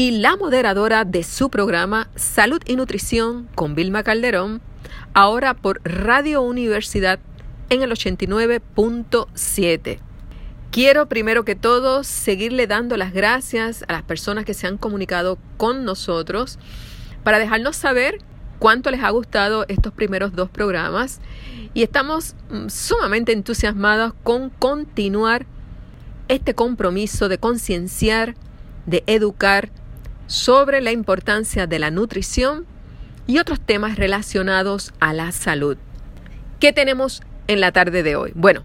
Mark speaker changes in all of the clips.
Speaker 1: y la moderadora de su programa Salud y Nutrición con Vilma Calderón, ahora por Radio Universidad en el 89.7. Quiero primero que todo seguirle dando las gracias a las personas que se han comunicado con nosotros para dejarnos saber cuánto les ha gustado estos primeros dos programas y estamos mm, sumamente entusiasmados con continuar este compromiso de concienciar, de educar sobre la importancia de la nutrición y otros temas relacionados a la salud. ¿Qué tenemos en la tarde de hoy? Bueno,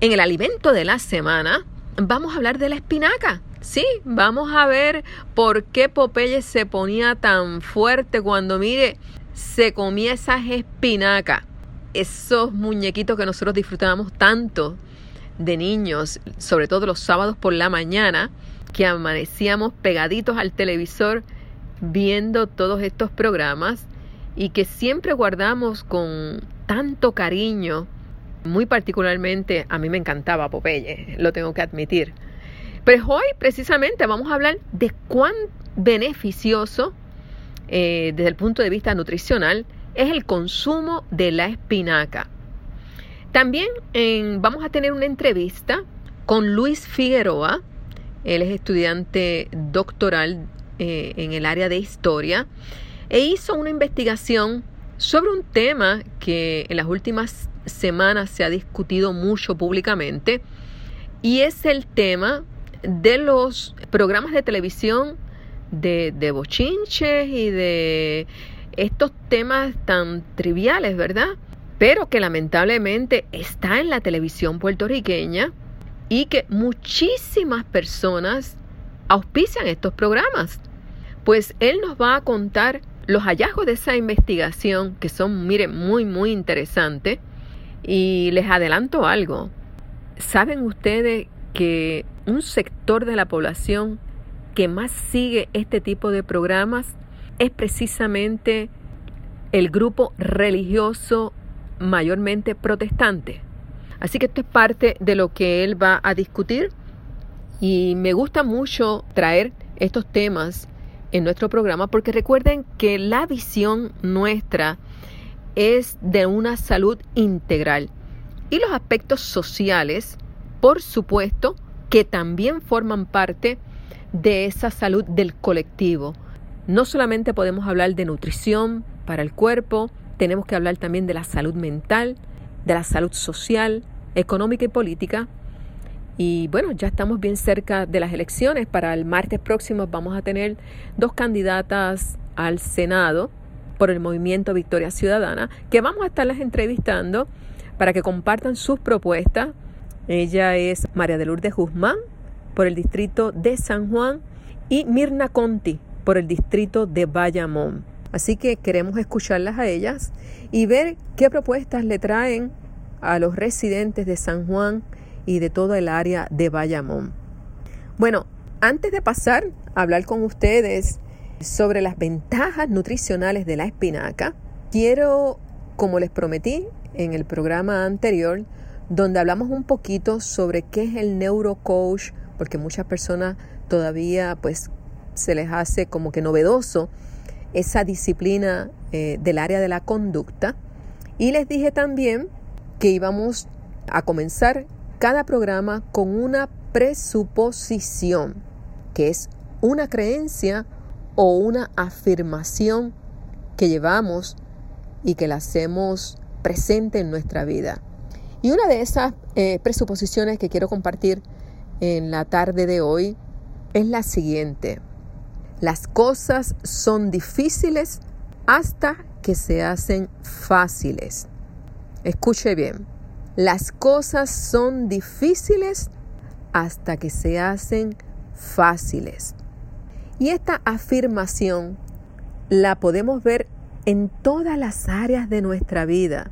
Speaker 1: en el alimento de la semana vamos a hablar de la espinaca. Sí, vamos a ver por qué Popeye se ponía tan fuerte cuando, mire, se comía esas espinacas. Esos muñequitos que nosotros disfrutábamos tanto de niños, sobre todo los sábados por la mañana, que amanecíamos pegaditos al televisor viendo todos estos programas y que siempre guardamos con tanto cariño. Muy particularmente a mí me encantaba Popeye, lo tengo que admitir. Pero hoy precisamente vamos a hablar de cuán beneficioso eh, desde el punto de vista nutricional es el consumo de la espinaca. También vamos a tener una entrevista con Luis Figueroa, él es estudiante doctoral eh, en el área de historia e hizo una investigación sobre un tema que en las últimas semanas se ha discutido mucho públicamente y es el tema de los programas de televisión de, de bochinches y de estos temas tan triviales, ¿verdad? Pero que lamentablemente está en la televisión puertorriqueña y que muchísimas personas auspician estos programas. Pues él nos va a contar los hallazgos de esa investigación que son, miren, muy, muy interesantes. Y les adelanto algo. ¿Saben ustedes que un sector de la población que más sigue este tipo de programas es precisamente el grupo religioso mayormente protestante? Así que esto es parte de lo que él va a discutir y me gusta mucho traer estos temas en nuestro programa porque recuerden que la visión nuestra es de una salud integral y los aspectos sociales, por supuesto, que también forman parte de esa salud del colectivo. No solamente podemos hablar de nutrición para el cuerpo, tenemos que hablar también de la salud mental, de la salud social, económica y política. Y bueno, ya estamos bien cerca de las elecciones. Para el martes próximo vamos a tener dos candidatas al Senado por el movimiento Victoria Ciudadana, que vamos a estarlas entrevistando para que compartan sus propuestas. Ella es María de Lourdes Guzmán por el distrito de San Juan y Mirna Conti por el distrito de Bayamón. Así que queremos escucharlas a ellas y ver qué propuestas le traen a los residentes de San Juan y de toda el área de Bayamón. Bueno, antes de pasar a hablar con ustedes sobre las ventajas nutricionales de la espinaca, quiero, como les prometí en el programa anterior, donde hablamos un poquito sobre qué es el neurocoach, porque muchas personas todavía pues se les hace como que novedoso esa disciplina eh, del área de la conducta. Y les dije también que íbamos a comenzar cada programa con una presuposición, que es una creencia o una afirmación que llevamos y que la hacemos presente en nuestra vida. Y una de esas eh, presuposiciones que quiero compartir en la tarde de hoy es la siguiente. Las cosas son difíciles hasta que se hacen fáciles. Escuche bien. Las cosas son difíciles hasta que se hacen fáciles. Y esta afirmación la podemos ver en todas las áreas de nuestra vida.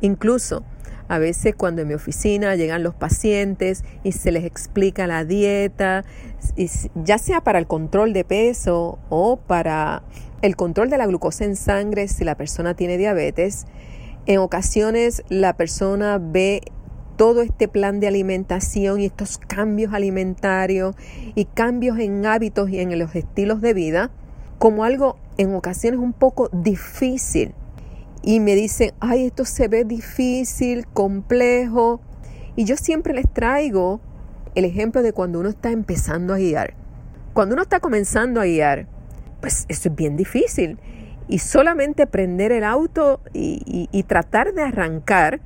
Speaker 1: Incluso a veces cuando en mi oficina llegan los pacientes y se les explica la dieta, ya sea para el control de peso o para el control de la glucosa en sangre si la persona tiene diabetes, en ocasiones la persona ve todo este plan de alimentación y estos cambios alimentarios y cambios en hábitos y en los estilos de vida como algo en ocasiones un poco difícil y me dicen, ay, esto se ve difícil, complejo. Y yo siempre les traigo el ejemplo de cuando uno está empezando a guiar. Cuando uno está comenzando a guiar, pues eso es bien difícil. Y solamente prender el auto y, tratar de arrancar,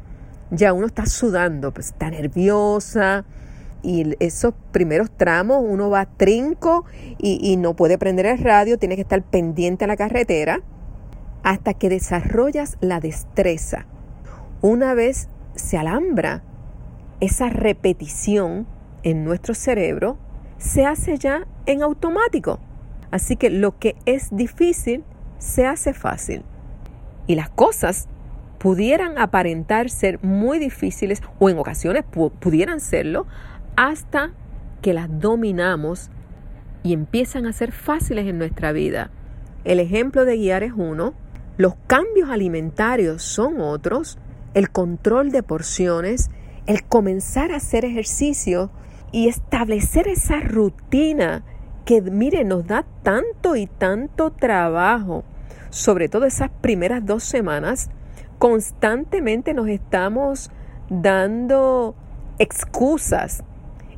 Speaker 1: ya uno está sudando, pues está nerviosa. Y esos primeros tramos uno va trinco y, y no puede prender el radio, tiene que estar pendiente a la carretera hasta que desarrollas la destreza. Una vez se alambra esa repetición en nuestro cerebro, se hace ya en automático. Así que lo que es difícil se hace fácil. Y las cosas pudieran aparentar ser muy difíciles o en ocasiones pudieran serlo hasta que las dominamos y empiezan a ser fáciles en nuestra vida. El ejemplo de guiar es uno, los cambios alimentarios son otros, el control de porciones, el comenzar a hacer ejercicio y establecer esa rutina que, mire, nos da tanto y tanto trabajo, sobre todo esas primeras dos semanas, constantemente nos estamos dando excusas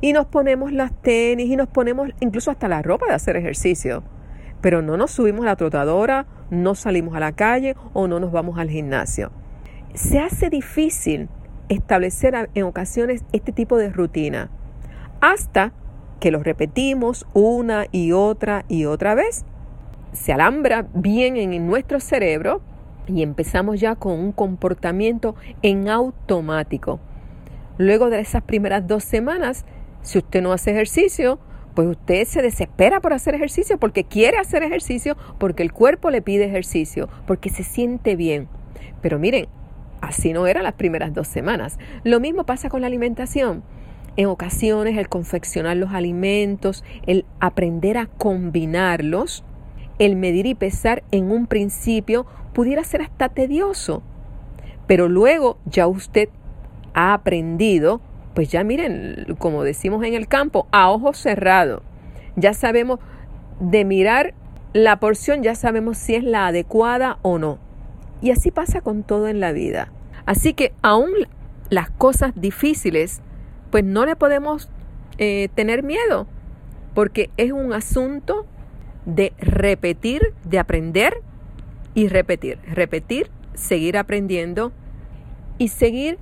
Speaker 1: y nos ponemos las tenis y nos ponemos incluso hasta la ropa de hacer ejercicio, pero no nos subimos a la trotadora no salimos a la calle o no nos vamos al gimnasio. Se hace difícil establecer en ocasiones este tipo de rutina hasta que lo repetimos una y otra y otra vez. Se alambra bien en nuestro cerebro y empezamos ya con un comportamiento en automático. Luego de esas primeras dos semanas, si usted no hace ejercicio, pues usted se desespera por hacer ejercicio porque quiere hacer ejercicio, porque el cuerpo le pide ejercicio, porque se siente bien. Pero miren, así no eran las primeras dos semanas. Lo mismo pasa con la alimentación. En ocasiones el confeccionar los alimentos, el aprender a combinarlos, el medir y pesar en un principio pudiera ser hasta tedioso. Pero luego ya usted ha aprendido pues ya miren, como decimos en el campo, a ojos cerrados. Ya sabemos de mirar la porción, ya sabemos si es la adecuada o no. Y así pasa con todo en la vida. Así que aún las cosas difíciles, pues no le podemos eh, tener miedo, porque es un asunto de repetir, de aprender y repetir, repetir, seguir aprendiendo y seguir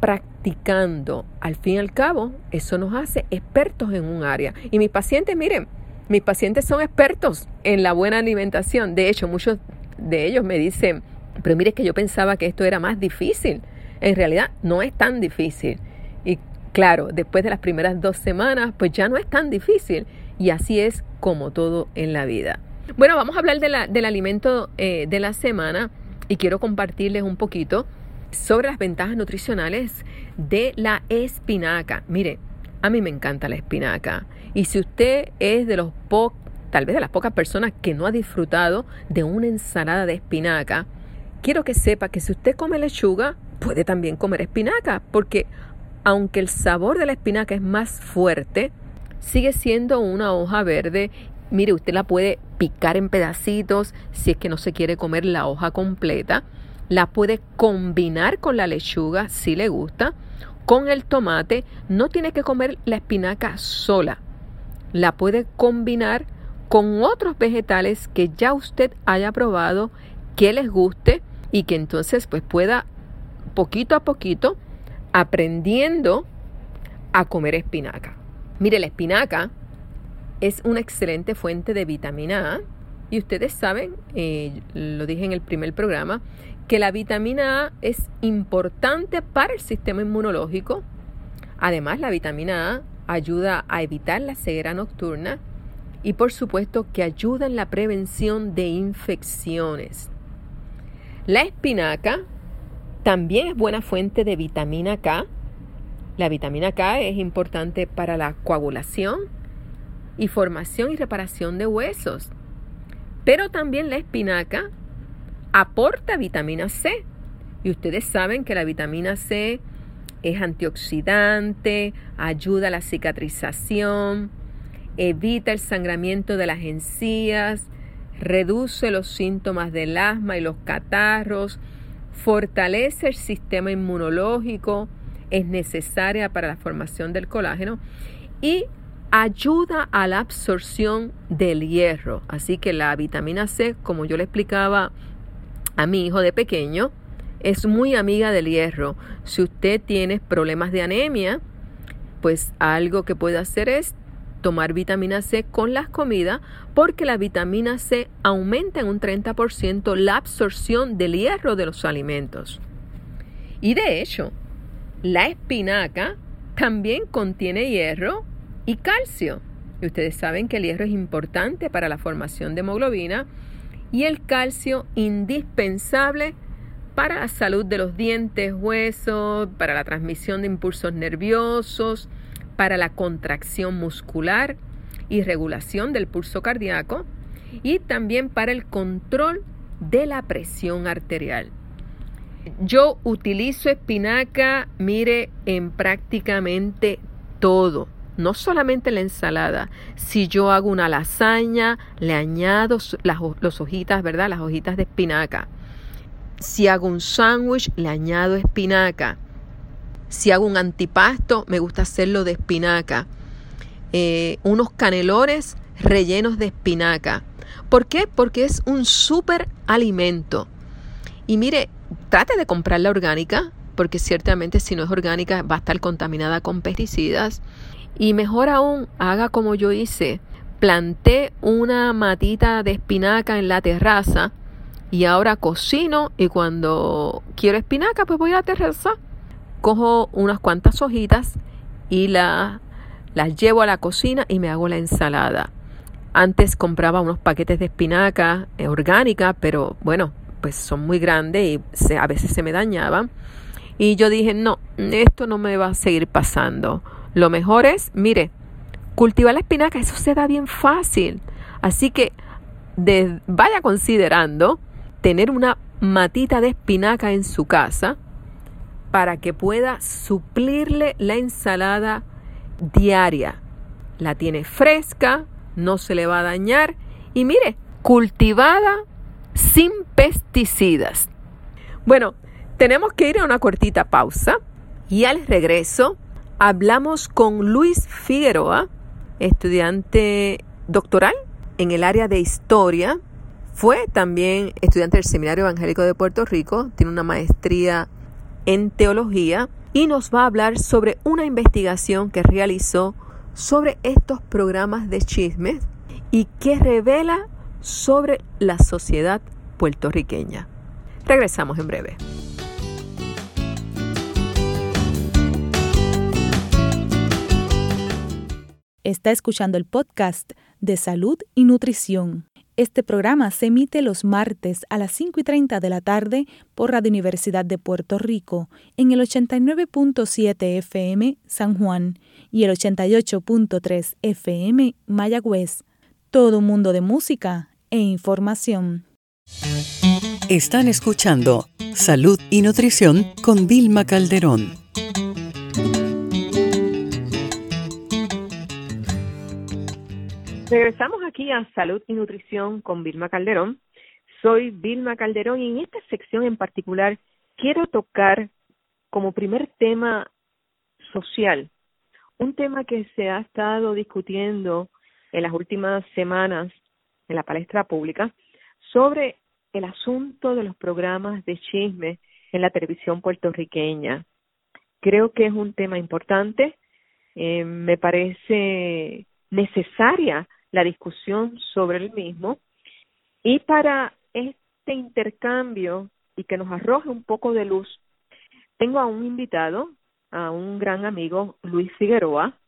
Speaker 1: practicando. Al fin y al cabo, eso nos hace expertos en un área. Y mis pacientes, miren, mis pacientes son expertos en la buena alimentación. De hecho, muchos de ellos me dicen, pero mire que yo pensaba que esto era más difícil. En realidad no es tan difícil. Y claro, después de las primeras dos semanas, pues ya no es tan difícil. Y así es como todo en la vida. Bueno, vamos a hablar de la, del alimento eh, de la semana y quiero compartirles un poquito sobre las ventajas nutricionales de la espinaca. Mire, a mí me encanta la espinaca. Y si usted es de los pocos, tal vez de las pocas personas que no ha disfrutado de una ensalada de espinaca, quiero que sepa que si usted come lechuga, puede también comer espinaca, porque aunque el sabor de la espinaca es más fuerte, sigue siendo una hoja verde. Mire, usted la puede picar en pedacitos si es que no se quiere comer la hoja completa la puede combinar con la lechuga si le gusta, con el tomate, no tiene que comer la espinaca sola, la puede combinar con otros vegetales que ya usted haya probado, que les guste y que entonces pues pueda poquito a poquito aprendiendo a comer espinaca. Mire, la espinaca es una excelente fuente de vitamina A y ustedes saben, eh, lo dije en el primer programa, que la vitamina A es importante para el sistema inmunológico. Además, la vitamina A ayuda a evitar la ceguera nocturna y por supuesto que ayuda en la prevención de infecciones. La espinaca también es buena fuente de vitamina K. La vitamina K es importante para la coagulación y formación y reparación de huesos. Pero también la espinaca aporta vitamina C. Y ustedes saben que la vitamina C es antioxidante, ayuda a la cicatrización, evita el sangramiento de las encías, reduce los síntomas del asma y los catarros, fortalece el sistema inmunológico, es necesaria para la formación del colágeno y ayuda a la absorción del hierro. Así que la vitamina C, como yo le explicaba a mi hijo de pequeño, es muy amiga del hierro. Si usted tiene problemas de anemia, pues algo que puede hacer es tomar vitamina C con las comidas porque la vitamina C aumenta en un 30% la absorción del hierro de los alimentos. Y de hecho, la espinaca también contiene hierro y calcio. Y ustedes saben que el hierro es importante para la formación de hemoglobina y el calcio indispensable para la salud de los dientes, huesos, para la transmisión de impulsos nerviosos, para la contracción muscular y regulación del pulso cardíaco y también para el control de la presión arterial. Yo utilizo espinaca, mire, en prácticamente todo, no solamente la ensalada. Si yo hago una lasaña, le añado las hojitas, ¿verdad? Las hojitas de espinaca. Si hago un sándwich, le añado espinaca. Si hago un antipasto, me gusta hacerlo de espinaca. Eh, unos canelones rellenos de espinaca. ¿Por qué? Porque es un súper alimento. Y mire, trate de comprarla orgánica, porque ciertamente si no es orgánica va a estar contaminada con pesticidas. Y mejor aún, haga como yo hice. Planté una matita de espinaca en la terraza y ahora cocino y cuando quiero espinaca pues voy a la terraza cojo unas cuantas hojitas y la, las llevo a la cocina y me hago la ensalada. Antes compraba unos paquetes de espinaca eh, orgánica, pero bueno, pues son muy grandes y a veces se me dañaban. Y yo dije, no, esto no me va a seguir pasando. Lo mejor es, mire, cultivar la espinaca, eso se da bien fácil. Así que vaya considerando tener una matita de espinaca en su casa para que pueda suplirle la ensalada diaria. La tiene fresca, no se le va a dañar y mire, cultivada sin pesticidas. Bueno, tenemos que ir a una cortita pausa y al regreso hablamos con Luis Figueroa, estudiante doctoral en el área de historia. Fue también estudiante del Seminario Evangélico de Puerto Rico, tiene una maestría en teología y nos va a hablar sobre una investigación que realizó sobre estos programas de chismes y que revela sobre la sociedad puertorriqueña. Regresamos en breve.
Speaker 2: Está escuchando el podcast de salud y nutrición. Este programa se emite los martes a las 5 y 30 de la tarde por Radio Universidad de Puerto Rico en el 89.7 FM San Juan y el 88.3 FM Mayagüez. Todo mundo de música e información.
Speaker 3: Están escuchando Salud y Nutrición con Vilma Calderón.
Speaker 1: Regresamos aquí a Salud y Nutrición con Vilma Calderón. Soy Vilma Calderón y en esta sección en particular quiero tocar como primer tema social, un tema que se ha estado discutiendo en las últimas semanas en la palestra pública sobre el asunto de los programas de chisme en la televisión puertorriqueña. Creo que es un tema importante
Speaker 4: Eh, me parece necesaria la discusión sobre el mismo y para este intercambio y que nos arroje un poco de luz, tengo a un invitado, a un gran amigo, Luis Figueroa.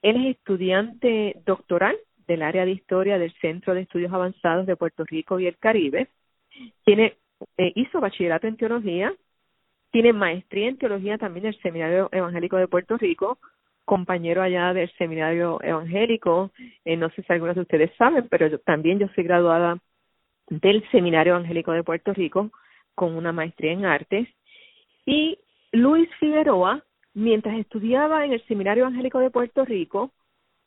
Speaker 4: Él es estudiante doctoral del área de historia del Centro de Estudios Avanzados de Puerto Rico y el Caribe. Tiene, eh, hizo bachillerato en teología, tiene maestría en teología también del Seminario Evangélico de Puerto Rico, compañero allá del Seminario Evangélico. Eh, no sé si algunos de ustedes saben, pero yo, también yo soy graduada del Seminario Evangélico de Puerto Rico con una maestría en artes. Y Luis Figueroa, mientras estudiaba en el Seminario Evangélico de Puerto Rico,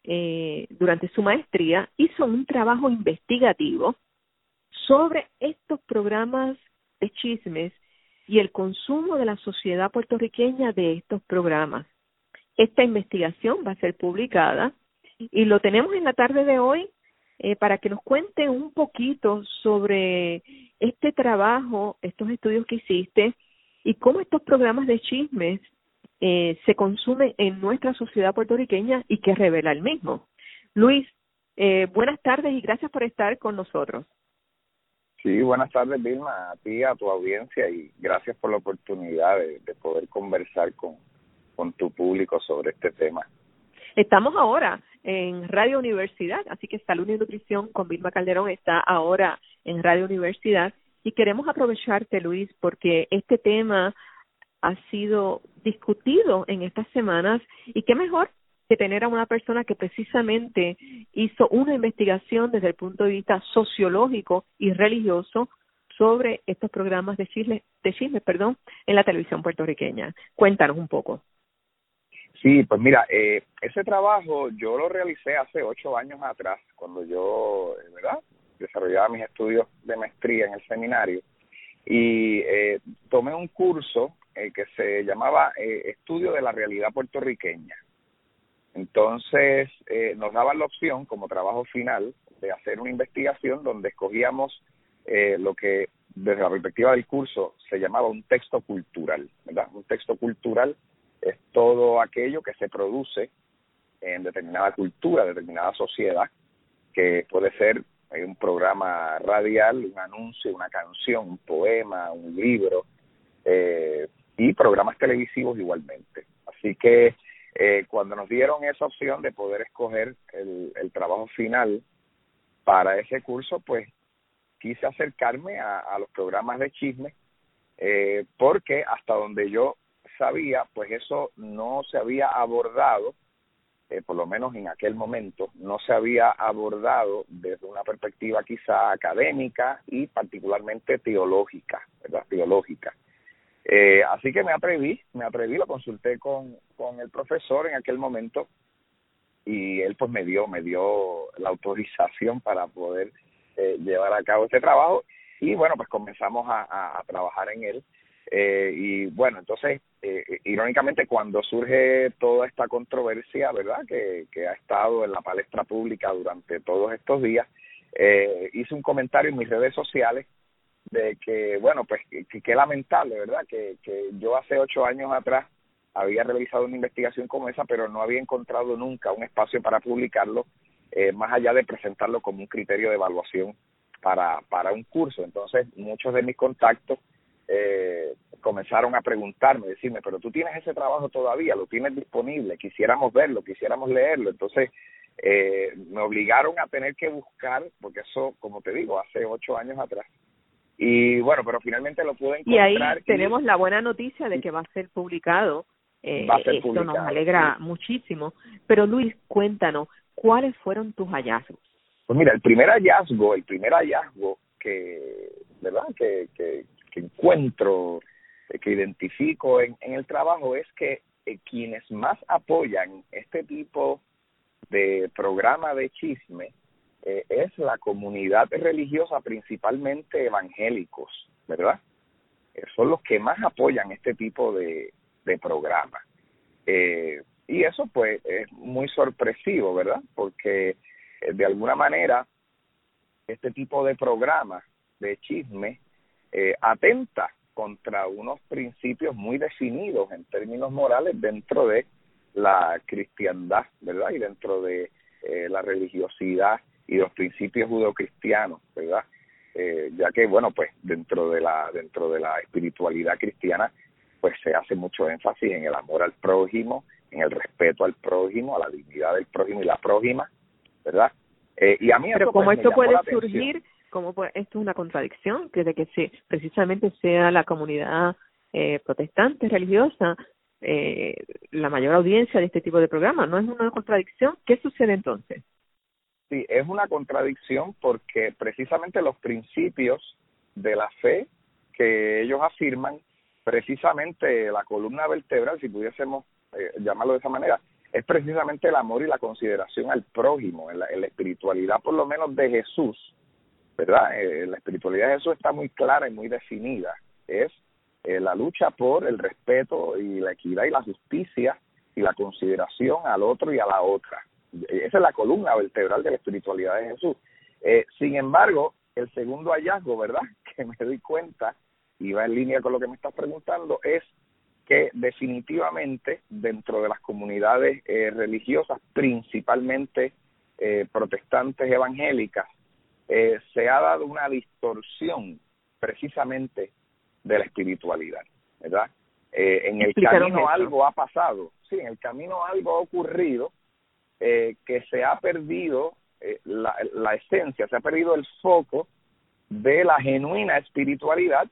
Speaker 4: eh, durante su maestría, hizo un trabajo investigativo sobre estos programas de chismes y el consumo de la sociedad puertorriqueña de estos programas. Esta investigación va a ser publicada y lo tenemos en la tarde de hoy eh, para que nos cuente un poquito sobre este trabajo, estos estudios que hiciste y cómo estos programas de chismes eh, se consume en nuestra sociedad puertorriqueña y que revela el mismo. Luis, eh, buenas tardes y gracias por estar con nosotros.
Speaker 5: Sí, buenas tardes, Vilma, a ti, a tu audiencia y gracias por la oportunidad de, poder conversar con, con tu público sobre este tema.
Speaker 4: Estamos ahora en Radio Universidad, así que Salud y Nutrición con Vilma Calderón está ahora en Radio Universidad y queremos aprovecharte, Luis, porque este tema ha sido discutido en estas semanas y qué mejor que tener a una persona que precisamente hizo una investigación desde el punto de vista sociológico y religioso sobre estos programas de chisme, de chisme perdón, en la televisión puertorriqueña. Cuéntanos un poco.
Speaker 5: Sí, pues mira, eh, ese trabajo yo lo realicé hace ocho años atrás, cuando yo, eh. Desarrollaba mis estudios de maestría en el seminario y eh, tomé un curso eh, que se llamaba eh, Estudio de la Realidad Puertorriqueña. Entonces, eh, nos daban la opción como trabajo final de hacer una investigación donde escogíamos eh, lo que desde la perspectiva del curso se llamaba un texto cultural, ¿verdad? Un texto cultural es todo aquello que se produce en determinada cultura, determinada sociedad, que puede ser un programa radial, un anuncio, una canción, un poema, un libro, eh, y programas televisivos igualmente. Así que eh, cuando nos dieron esa opción de poder escoger el, trabajo final para ese curso, pues quise acercarme a, a los programas de chisme, eh, porque hasta donde yo sabía, pues eso no se había abordado, eh, por lo menos en aquel momento, no se había abordado desde una perspectiva quizá académica y particularmente teológica, ¿verdad? Teológica. Eh, así que me atreví, me atreví, lo consulté con, con el profesor en aquel momento y él pues me dio, me dio la autorización para poder eh, llevar a cabo este trabajo y bueno, pues comenzamos a, a, trabajar en él. Eh, y bueno, entonces, eh, irónicamente, cuando surge toda esta controversia, ¿verdad?, que, que ha estado en la palestra pública durante todos estos días, eh, hice un comentario en mis redes sociales de que, bueno, pues qué lamentable, ¿verdad? Que, que yo hace ocho años atrás había realizado una investigación como esa, pero no había encontrado nunca un espacio para publicarlo, eh, más allá de presentarlo como un criterio de evaluación para, para un curso. Entonces, muchos de mis contactos eh, comenzaron a preguntarme, decirme, pero tú tienes ese trabajo todavía, lo tienes disponible, quisiéramos verlo, quisiéramos leerlo. Entonces, eh, me obligaron a tener que buscar, porque eso, como te digo, hace ocho años atrás, y bueno, pero finalmente lo pude encontrar.
Speaker 4: Y ahí tenemos la buena noticia de que va a ser publicado. Eh, esto nos alegra muchísimo. Pero Luis, cuéntanos, ¿cuáles fueron tus hallazgos?
Speaker 5: Pues mira, el primer hallazgo, el primer hallazgo que, ¿verdad? Que, que, que encuentro, eh, que identifico en, en el trabajo es que eh, quienes más apoyan este tipo de programa de chisme eh, es la comunidad religiosa, principalmente evangélicos, ¿verdad? Eh, son los que más apoyan este tipo de, de. Eh, y eso pues es muy sorpresivo, ¿verdad? Porque eh, de alguna manera este tipo de programas de chisme eh, atenta contra unos principios muy definidos en términos morales dentro de la cristiandad, ¿verdad? Y dentro de la religiosidad y los principios judeocristianos, ¿verdad? Eh, ya que, bueno, pues dentro de la dentro de la espiritualidad cristiana, pues se hace mucho énfasis en el amor al prójimo, en el respeto al prójimo, a la dignidad del prójimo y la prójima, ¿verdad?
Speaker 4: Eh, y a mí Pero como esto puede surgir, como esto es una contradicción, que de que se, precisamente sea la comunidad eh, protestante religiosa eh, la mayor audiencia de este tipo de programas, ¿no es una contradicción? ¿Qué sucede entonces?
Speaker 5: Sí, es una contradicción porque precisamente los principios de la fe que ellos afirman, precisamente la columna vertebral, si pudiésemos eh, llamarlo de esa manera, es precisamente el amor y la consideración al prójimo, en la, espiritualidad por lo menos de Jesús, ¿verdad? Eh, la espiritualidad de Jesús está muy clara y muy definida, es eh, la lucha por el respeto y la equidad y la justicia y la consideración al otro y a la otra. Esa es la columna vertebral de la espiritualidad de Jesús. Eh, sin embargo, el segundo hallazgo, ¿verdad? Que me doy cuenta y va en línea con lo que me estás preguntando, es que definitivamente dentro de las comunidades eh, religiosas, principalmente eh, protestantes evangélicas, eh, se ha dado una distorsión precisamente de la espiritualidad, ¿verdad? en el camino algo ha pasado, sí, en el camino algo ha ocurrido que se ha perdido la, la esencia, se ha perdido el foco de la genuina espiritualidad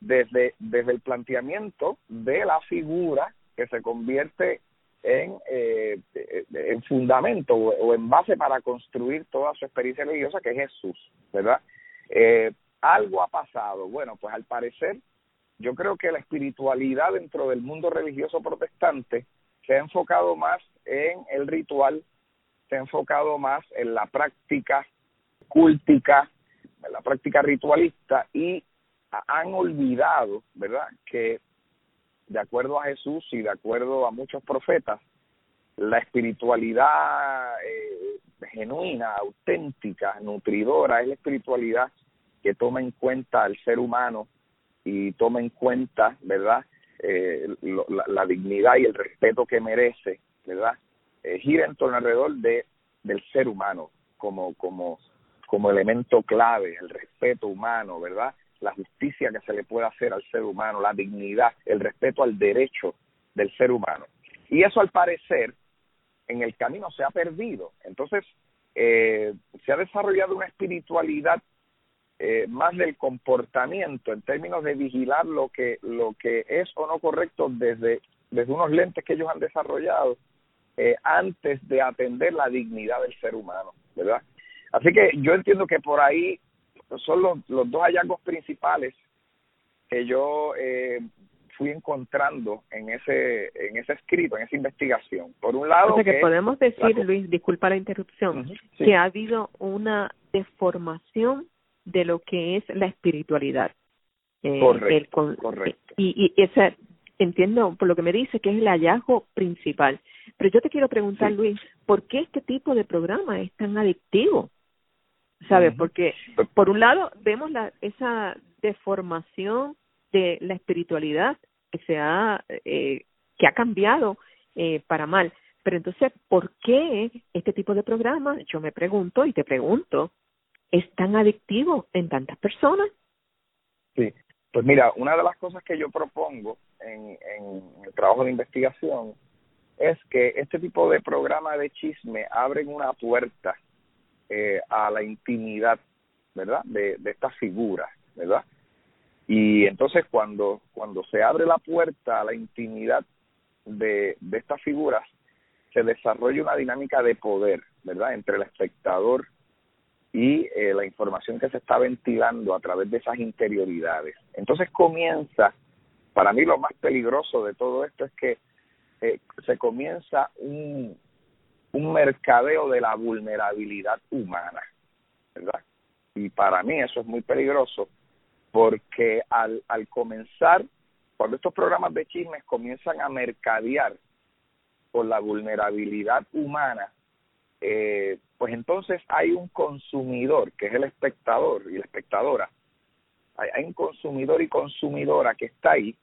Speaker 5: desde, desde el planteamiento de la figura que se convierte en, eh, en fundamento o, en base para construir toda su experiencia religiosa, que es Jesús, ¿verdad? Eh, algo ha pasado. Bueno, pues al parecer, yo creo que la espiritualidad dentro del mundo religioso protestante se ha enfocado más en el ritual, se ha enfocado más en la práctica cúltica, en la práctica ritualista y han olvidado, ¿verdad?, que de acuerdo a Jesús y de acuerdo a muchos profetas, la espiritualidad eh, genuina, auténtica, nutridora, es la espiritualidad que toma en cuenta al ser humano y toma en cuenta, ¿verdad?, eh, la, dignidad y el respeto que merece, ¿verdad?, eh, gira en torno alrededor de del ser humano como como como elemento clave, el respeto humano, ¿verdad? la justicia que se le puede hacer al ser humano, la dignidad, el respeto al derecho del ser humano. Y eso al parecer en el camino se ha perdido. Entonces, eh, se ha desarrollado una espiritualidad eh, más del comportamiento en términos de vigilar lo que lo que es o no correcto desde desde unos lentes que ellos han desarrollado eh, antes de atender la dignidad del ser humano, ¿verdad? Así que yo entiendo que por ahí son los, los dos hallazgos principales que yo eh, fui encontrando en ese en ese escrito, en esa investigación. Por un lado,
Speaker 4: que, podemos decir, Luis, disculpa la interrupción, que ha habido una deformación de lo que es la espiritualidad.
Speaker 5: Eh, correcto, correcto.
Speaker 4: Y, y ese, entiendo por lo que me dice que es el hallazgo principal. Pero yo te quiero preguntar, Luis, ¿por qué este tipo de programa es tan adictivo? ¿sabes? Porque por un lado vemos la, esa deformación de la espiritualidad que se ha, eh, que ha cambiado eh, para mal. Pero entonces, ¿por qué este tipo de programa, yo me pregunto y te pregunto, es tan adictivo en tantas personas?
Speaker 5: Sí, pues mira, una de las cosas que yo propongo en, en el trabajo de investigación es que este tipo de programa de chisme abren una puerta eh, a la intimidad, ¿verdad? De, de estas figuras, ¿verdad? Y entonces cuando, cuando se abre la puerta a la intimidad de, de estas figuras, se desarrolla una dinámica de poder, ¿verdad? Entre el espectador y eh, la información que se está ventilando a través de esas interioridades. Entonces comienza, para mí lo más peligroso de todo esto es que eh, se comienza un, un mercadeo de la vulnerabilidad humana, ¿verdad? Y para mí eso es muy peligroso porque al, al comenzar, cuando estos programas de chismes comienzan a mercadear con la vulnerabilidad humana, eh, pues entonces hay un consumidor, que es el espectador y la espectadora, hay, hay un consumidor y consumidora que está ahí,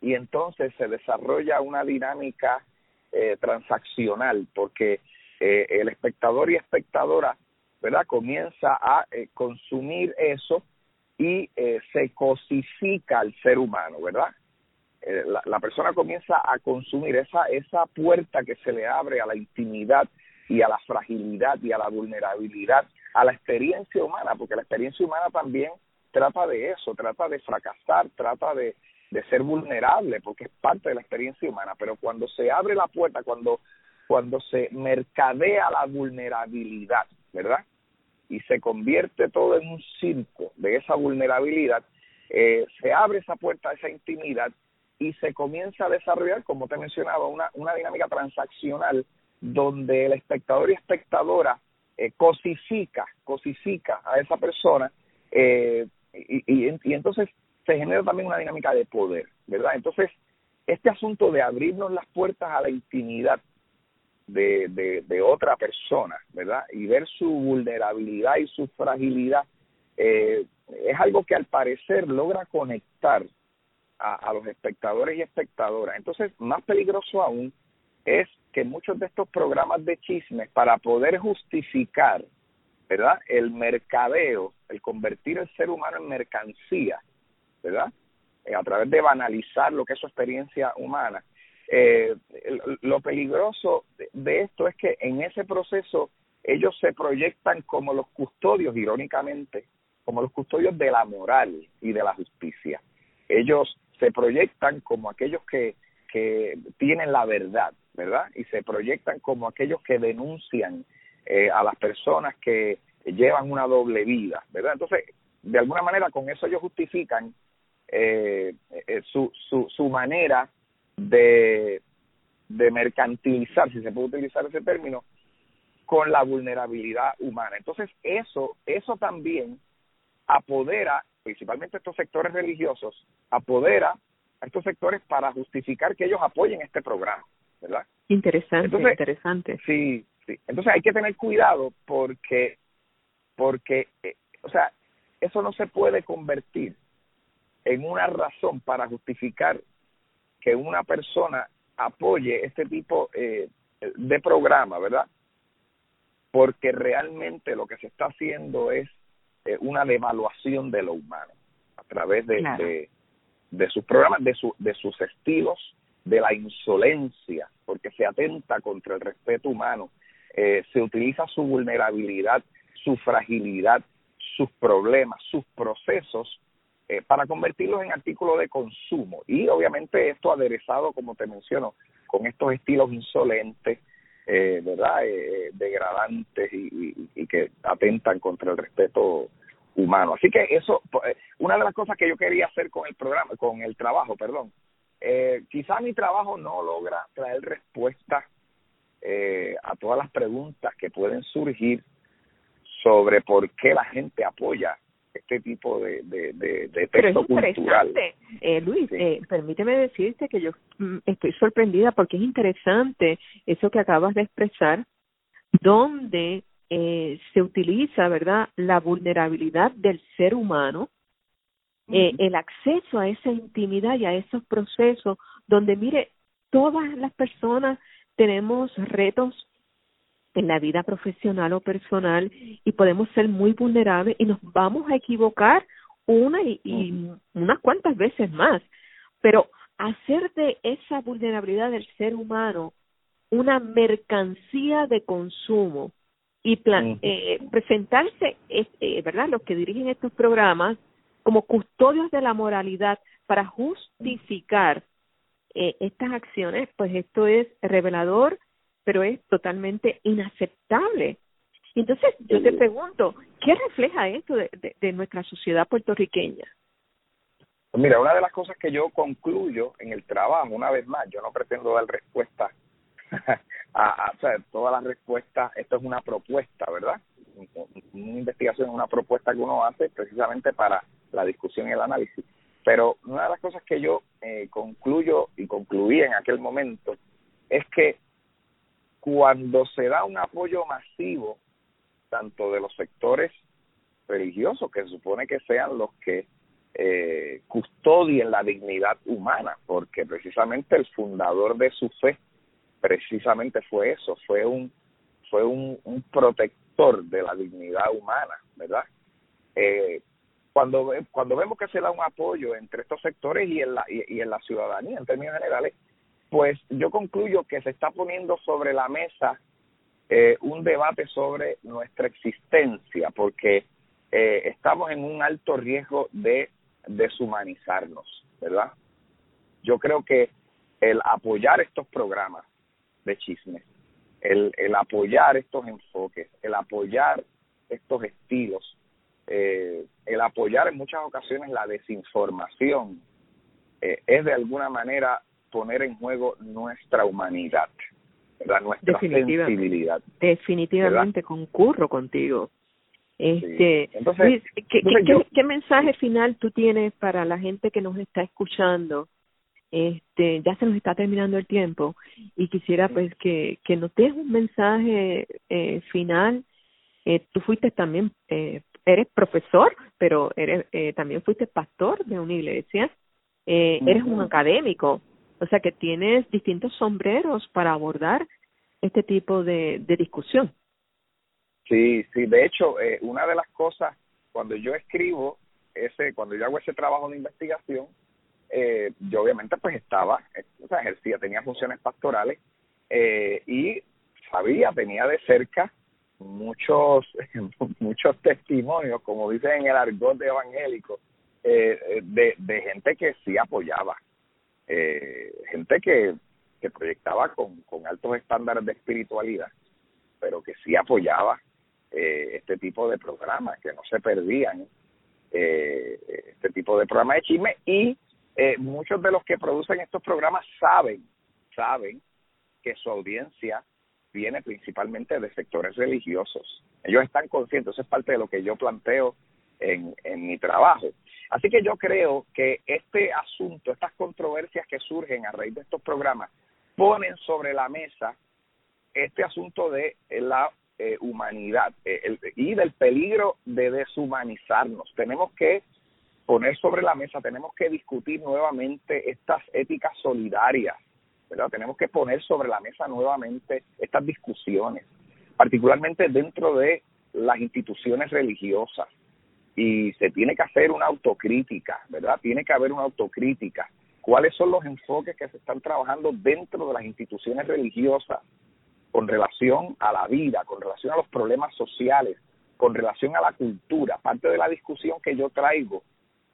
Speaker 5: y entonces se desarrolla una dinámica eh, transaccional, porque eh, el espectador y espectadora, ¿verdad? Comienza a eh, consumir eso y se cosifica al ser humano, ¿verdad? La, la, persona comienza a consumir esa, esa puerta que se le abre a la intimidad y a la fragilidad y a la vulnerabilidad, a la experiencia humana, porque la experiencia humana también trata de eso, trata de fracasar, trata de, de ser vulnerable, porque es parte de la experiencia humana, pero cuando se abre la puerta, cuando, cuando se mercadea la vulnerabilidad, ¿verdad? Y se convierte todo en un circo de esa vulnerabilidad, eh, se abre esa puerta esa intimidad y se comienza a desarrollar, como te mencionaba, una, una dinámica transaccional donde el espectador y espectadora eh, cosifica, cosifica a esa persona eh, y, y, entonces se genera también una dinámica de poder, ¿verdad? Entonces, este asunto de abrirnos las puertas a la intimidad de, de, de otra persona, ¿verdad? Y ver su vulnerabilidad y su fragilidad, eh, es algo que al parecer logra conectar a, a los espectadores y espectadoras. Entonces, más peligroso aún es que muchos de estos programas de chismes, para poder justificar ¿verdad? El mercadeo, el convertir el ser humano en mercancía, ¿verdad? Eh, a través de banalizar lo que es su experiencia humana. Eh, lo peligroso de, esto es que en ese proceso ellos se proyectan como los custodios, irónicamente, como los custodios de la moral y de la justicia. Ellos se proyectan como aquellos que, que tienen la verdad, ¿verdad? Y se proyectan como aquellos que denuncian eh, a las personas que llevan una doble vida, ¿verdad? Entonces, de alguna manera con eso ellos justifican eh, eh, su, su, su manera de, de mercantilizar, si se puede utilizar ese término, con la vulnerabilidad humana. Entonces, eso, eso también apodera, principalmente estos sectores religiosos, apodera a estos sectores para justificar que ellos apoyen este programa, ¿verdad?
Speaker 4: Interesante, interesante.
Speaker 5: Sí, sí. Entonces hay que tener cuidado porque, porque, eh, o sea, eso no se puede convertir en una razón para justificar que una persona apoye este tipo eh, de programa, ¿verdad? Porque realmente lo que se está haciendo es eh, una devaluación de lo humano a través de, de, de, sus programas, de, su, de sus estilos, de la insolencia, porque se atenta contra el respeto humano, eh, se utiliza su vulnerabilidad, su fragilidad, sus problemas, sus procesos eh, para convertirlos en artículos de consumo. Y obviamente esto aderezado, como te menciono, con estos estilos insolentes, eh, ¿verdad? Eh, degradantes y, y, que atentan contra el respeto humano. Así que eso, eh, una de las cosas que yo quería hacer con el programa, con el trabajo, perdón, eh, quizá mi trabajo no logra traer respuestas eh, a todas las preguntas que pueden surgir sobre por qué la gente apoya este tipo de, de, de, de texto cultural.
Speaker 4: Eh, Luis, eh, permíteme decirte que yo mm, estoy sorprendida porque es interesante eso que acabas de expresar, donde eh, se utiliza, ¿verdad?, la vulnerabilidad del ser humano, eh, el acceso a esa intimidad y a esos procesos donde, mire, todas las personas tenemos retos en la vida profesional o personal y podemos ser muy vulnerables y nos vamos a equivocar una y, y unas cuantas veces más. Pero hacer de esa vulnerabilidad del ser humano una mercancía de consumo y plan, eh, presentarse, eh, ¿verdad? Los que dirigen estos programas como custodios de la moralidad para justificar eh, estas acciones, pues esto es revelador pero es totalmente inaceptable. Entonces, yo te pregunto, ¿qué refleja esto de, de, nuestra sociedad puertorriqueña?
Speaker 5: Pues mira, una de las cosas que yo concluyo en el trabajo, una vez más, yo no pretendo dar respuesta a, o sea, todas las respuestas, esto es una propuesta, ¿verdad? Una investigación es una propuesta que uno hace precisamente para la discusión y el análisis. Pero una de las cosas que yo eh, concluyo y concluí en aquel momento es que cuando se da un apoyo masivo, tanto de los sectores religiosos, que se supone que sean los que eh, custodien la dignidad humana, porque precisamente el fundador de su fe precisamente fue eso, fue un fue un, un protector de la dignidad humana, ¿verdad? Eh, cuando cuando vemos que se da un apoyo entre estos sectores y en la y, en la ciudadanía en términos generales, pues yo concluyo que se está poniendo sobre la mesa eh, un debate sobre nuestra existencia, porque eh, estamos en un alto riesgo de deshumanizarnos, ¿verdad? Yo creo que el apoyar estos programas de chismes, el, el apoyar estos enfoques, el apoyar estos estilos, eh, el apoyar en muchas ocasiones la desinformación, eh, es de alguna manera poner en juego nuestra humanidad, nuestra sensibilidad.
Speaker 4: Definitivamente concurro contigo. Este, Entonces, ¿qué, qué, mensaje final tú tienes para la gente que nos está escuchando? Este, ya se nos está terminando el tiempo y quisiera pues que, que nos des un mensaje eh, final. Eh, tú fuiste también, eh, eres profesor, pero eres eh, también fuiste pastor de una iglesia. Eh, Eres un académico, o sea que tienes distintos sombreros para abordar este tipo de, de discusión.
Speaker 5: Sí, sí, de hecho, eh, una de las cosas, cuando yo escribo, ese cuando yo hago ese trabajo de investigación, eh, yo obviamente pues estaba, eh, o sea, ejercía, tenía funciones pastorales eh, y sabía, tenía de cerca muchos muchos testimonios, como dicen en el argot evangélico, eh, de, de gente que sí apoyaba, eh, gente que, que proyectaba con, con altos estándares de espiritualidad, pero que sí apoyaba eh, este tipo de programas, que no se perdían eh, este tipo de programas de chisme. Y eh, muchos de los que producen estos programas saben, saben que su audiencia viene principalmente de sectores religiosos. Ellos están conscientes, eso es parte de lo que yo planteo en, en mi trabajo. Así que yo creo que este asunto, estas controversias que surgen a raíz de estos programas, ponen sobre la mesa este asunto de la eh, humanidad eh, y del peligro de deshumanizarnos. Tenemos que poner sobre la mesa, tenemos que discutir nuevamente estas éticas solidarias, ¿verdad? Tenemos que poner sobre la mesa nuevamente estas discusiones, particularmente dentro de las instituciones religiosas. Y se tiene que hacer una autocrítica, ¿verdad? Tiene que haber una autocrítica. ¿Cuáles son los enfoques que se están trabajando dentro de las instituciones religiosas? con relación a la vida, con relación a los problemas sociales, con relación a la cultura. Parte de la discusión que yo traigo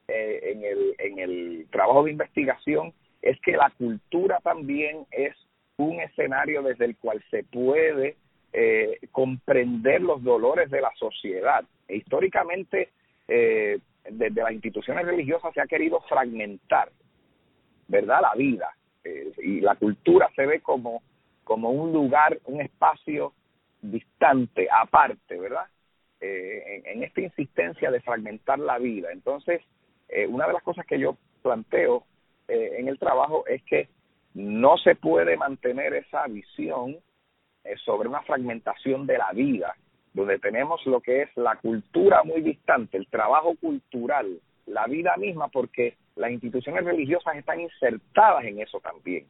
Speaker 5: eh, en, el, en el trabajo de investigación es que la cultura también es un escenario desde el cual se puede eh, comprender los dolores de la sociedad. E históricamente, eh, desde las instituciones religiosas se ha querido fragmentar, ¿verdad?, la vida. Eh, y la cultura se ve como como un lugar, un espacio distante, aparte, ¿verdad? Eh, en, esta insistencia de fragmentar la vida. Entonces, eh, una de las cosas que yo planteo eh, en el trabajo es que no se puede mantener esa visión sobre una fragmentación de la vida, donde tenemos lo que es la cultura muy distante, el trabajo cultural, la vida misma, porque las instituciones religiosas están insertadas en eso también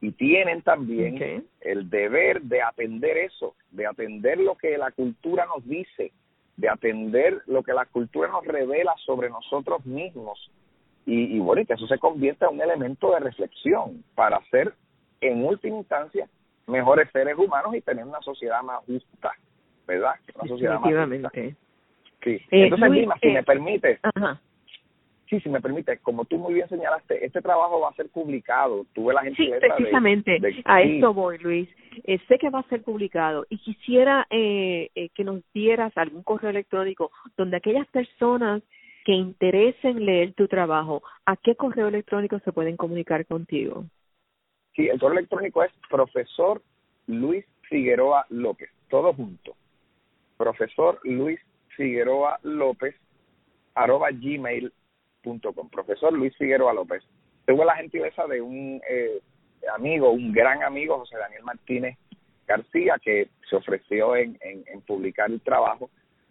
Speaker 5: y tienen también el deber de atender eso, de atender lo que la cultura nos dice, de atender lo que la cultura nos revela sobre nosotros mismos. Y, y bueno, y que eso se convierta en un elemento de reflexión para ser, en última instancia, mejores seres humanos y tener una sociedad más justa, ¿verdad? Una sociedad más justa. Sí. Eh, Entonces, Lima, si me eh, permite, Ajá sí, si me permite, como tú muy bien señalaste, este trabajo va a ser publicado. Tuve la
Speaker 4: Sí, precisamente, a esto voy, Luis. Eh, sé que va a ser publicado y quisiera eh, eh, que nos dieras algún correo electrónico donde aquellas personas que interesen leer tu trabajo, ¿a qué correo electrónico se pueden comunicar contigo?
Speaker 5: Sí, el correo electrónico es profesor Luis Figueroa López, todo junto. Profesor Luis Figueroa López arroba gmail com. Profesor Luis Figueroa López. Tuve la gentileza de un eh, amigo, un gran amigo, José Daniel Martínez García, que se ofreció en, en, publicar el trabajo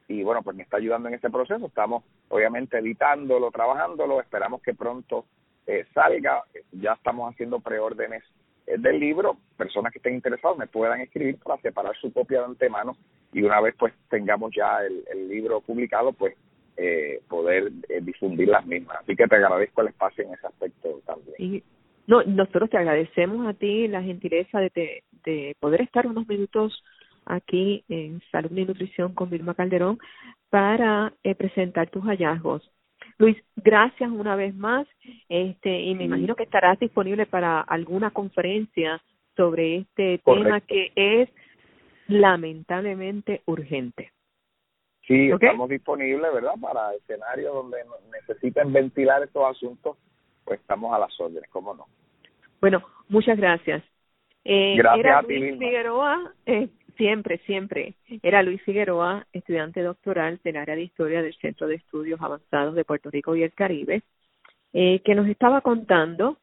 Speaker 5: y bueno, pues me está ayudando en este proceso. Estamos obviamente editándolo, trabajándolo, esperamos que pronto eh, salga. Ya estamos haciendo preórdenes del libro, personas que estén interesadas me puedan escribir para separar su copia de antemano y una vez pues tengamos ya el, libro publicado, pues eh, poder eh, difundir las mismas. Así que te agradezco el espacio en ese aspecto también.
Speaker 4: No, nosotros te agradecemos a ti la gentileza de, de poder estar unos minutos aquí en Salud y Nutrición con Vilma Calderón para eh, presentar tus hallazgos. Luis, gracias una vez más. Este, y me imagino que estarás disponible para alguna conferencia sobre este tema que es lamentablemente urgente.
Speaker 5: Sí, estamos disponibles, ¿verdad? Para escenarios donde necesiten ventilar estos asuntos, pues estamos a las órdenes, ¿cómo no?
Speaker 4: Bueno, muchas gracias.
Speaker 5: Eh, gracias
Speaker 4: era
Speaker 5: a ti,
Speaker 4: Figueroa, eh, Siempre, siempre. Era Luis Figueroa, estudiante doctoral del área de historia del Centro de Estudios Avanzados de Puerto Rico y el Caribe, eh, que nos estaba contando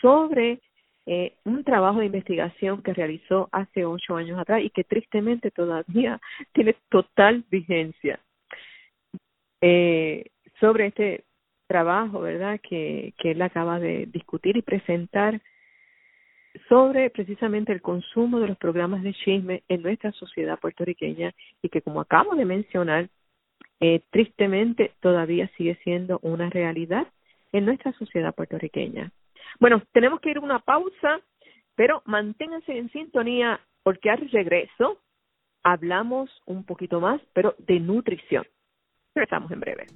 Speaker 4: sobre eh, un trabajo de investigación que realizó hace ocho años atrás y que tristemente todavía tiene total vigencia. Eh, sobre este trabajo, ¿verdad?, que, que él acaba de discutir y presentar sobre precisamente el consumo de los programas de chisme en nuestra sociedad puertorriqueña y que como acabo de mencionar, eh, tristemente todavía sigue siendo una realidad en nuestra sociedad puertorriqueña. Bueno, tenemos que ir a una pausa, pero manténganse en sintonía porque al regreso hablamos un poquito más, pero de nutrición. Regresamos en breve.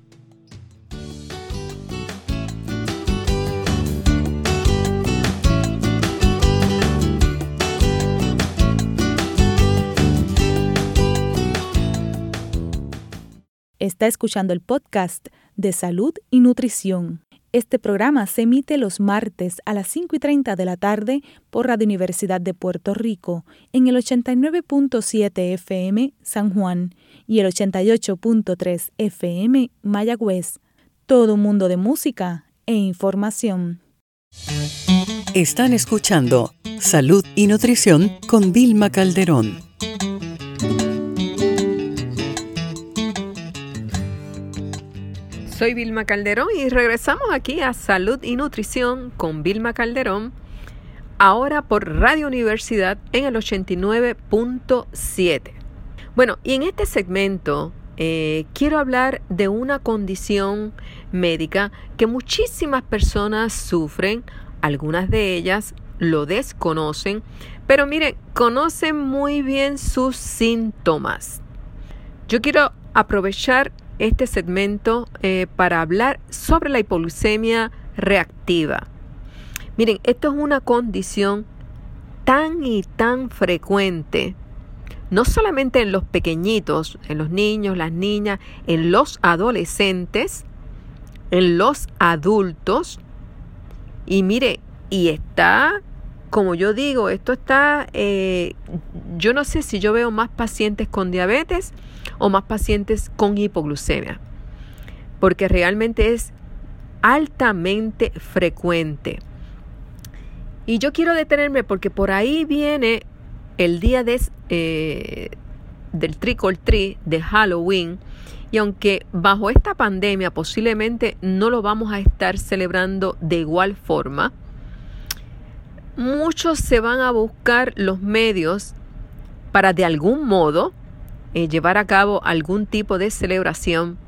Speaker 2: Está escuchando el podcast de salud y nutrición. Este programa se emite los martes a las 5 y 30 de la tarde por Radio Universidad de Puerto Rico en el 89.7 FM San Juan y el 88.3 FM Mayagüez. Todo mundo de música e información.
Speaker 3: Están escuchando Salud y Nutrición con Vilma Calderón.
Speaker 1: Soy Vilma Calderón y regresamos aquí a Salud y Nutrición con Vilma Calderón, ahora por Radio Universidad en el 89.7. Bueno, y en este segmento eh, quiero hablar de una condición médica que muchísimas personas sufren, algunas de ellas lo desconocen, pero miren, conocen muy bien sus síntomas. Yo quiero aprovechar este segmento eh, para hablar sobre la hipoglucemia reactiva. Miren, esto es una condición tan y tan frecuente, no solamente en los pequeñitos, en los niños, las niñas, en los adolescentes, en los adultos. Y mire, y está, como yo digo, esto está, eh, yo no sé si yo veo más pacientes con diabetes o más pacientes con hipoglucemia, porque realmente es altamente frecuente. Y yo quiero detenerme porque por ahí viene el día de, eh, del trick or treat, de Halloween, y aunque bajo esta pandemia posiblemente no lo vamos a estar celebrando de igual forma, muchos se van a buscar los medios para de algún modo eh, llevar a cabo algún tipo de celebración.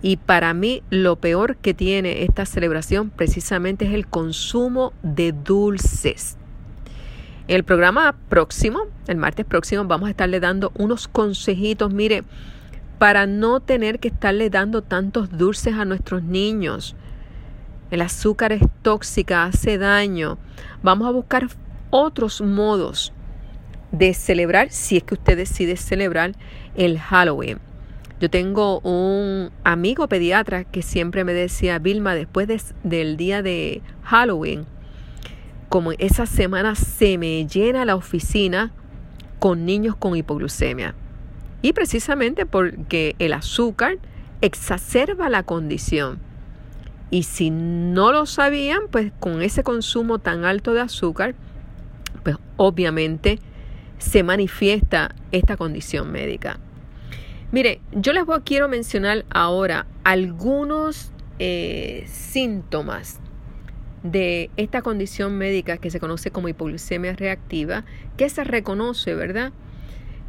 Speaker 1: Y para mí lo peor que tiene esta celebración precisamente es el consumo de dulces. El programa próximo, el martes próximo, vamos a estarle dando unos consejitos, mire, para no tener que estarle dando tantos dulces a nuestros niños. El azúcar es tóxica, hace daño. Vamos a buscar otros modos de celebrar, si es que usted decide celebrar el Halloween. Yo tengo un amigo pediatra que siempre me decía, Vilma, después del día de Halloween, como esa semana se me llena la oficina con niños con hipoglucemia. Y precisamente porque el azúcar exacerba la condición. Y si no lo sabían, pues con ese consumo tan alto de azúcar, pues obviamente se manifiesta esta condición médica. Mire, yo les voy, quiero mencionar ahora algunos eh, síntomas de esta condición médica que se conoce como hipoglucemia reactiva, que se reconoce, ¿verdad?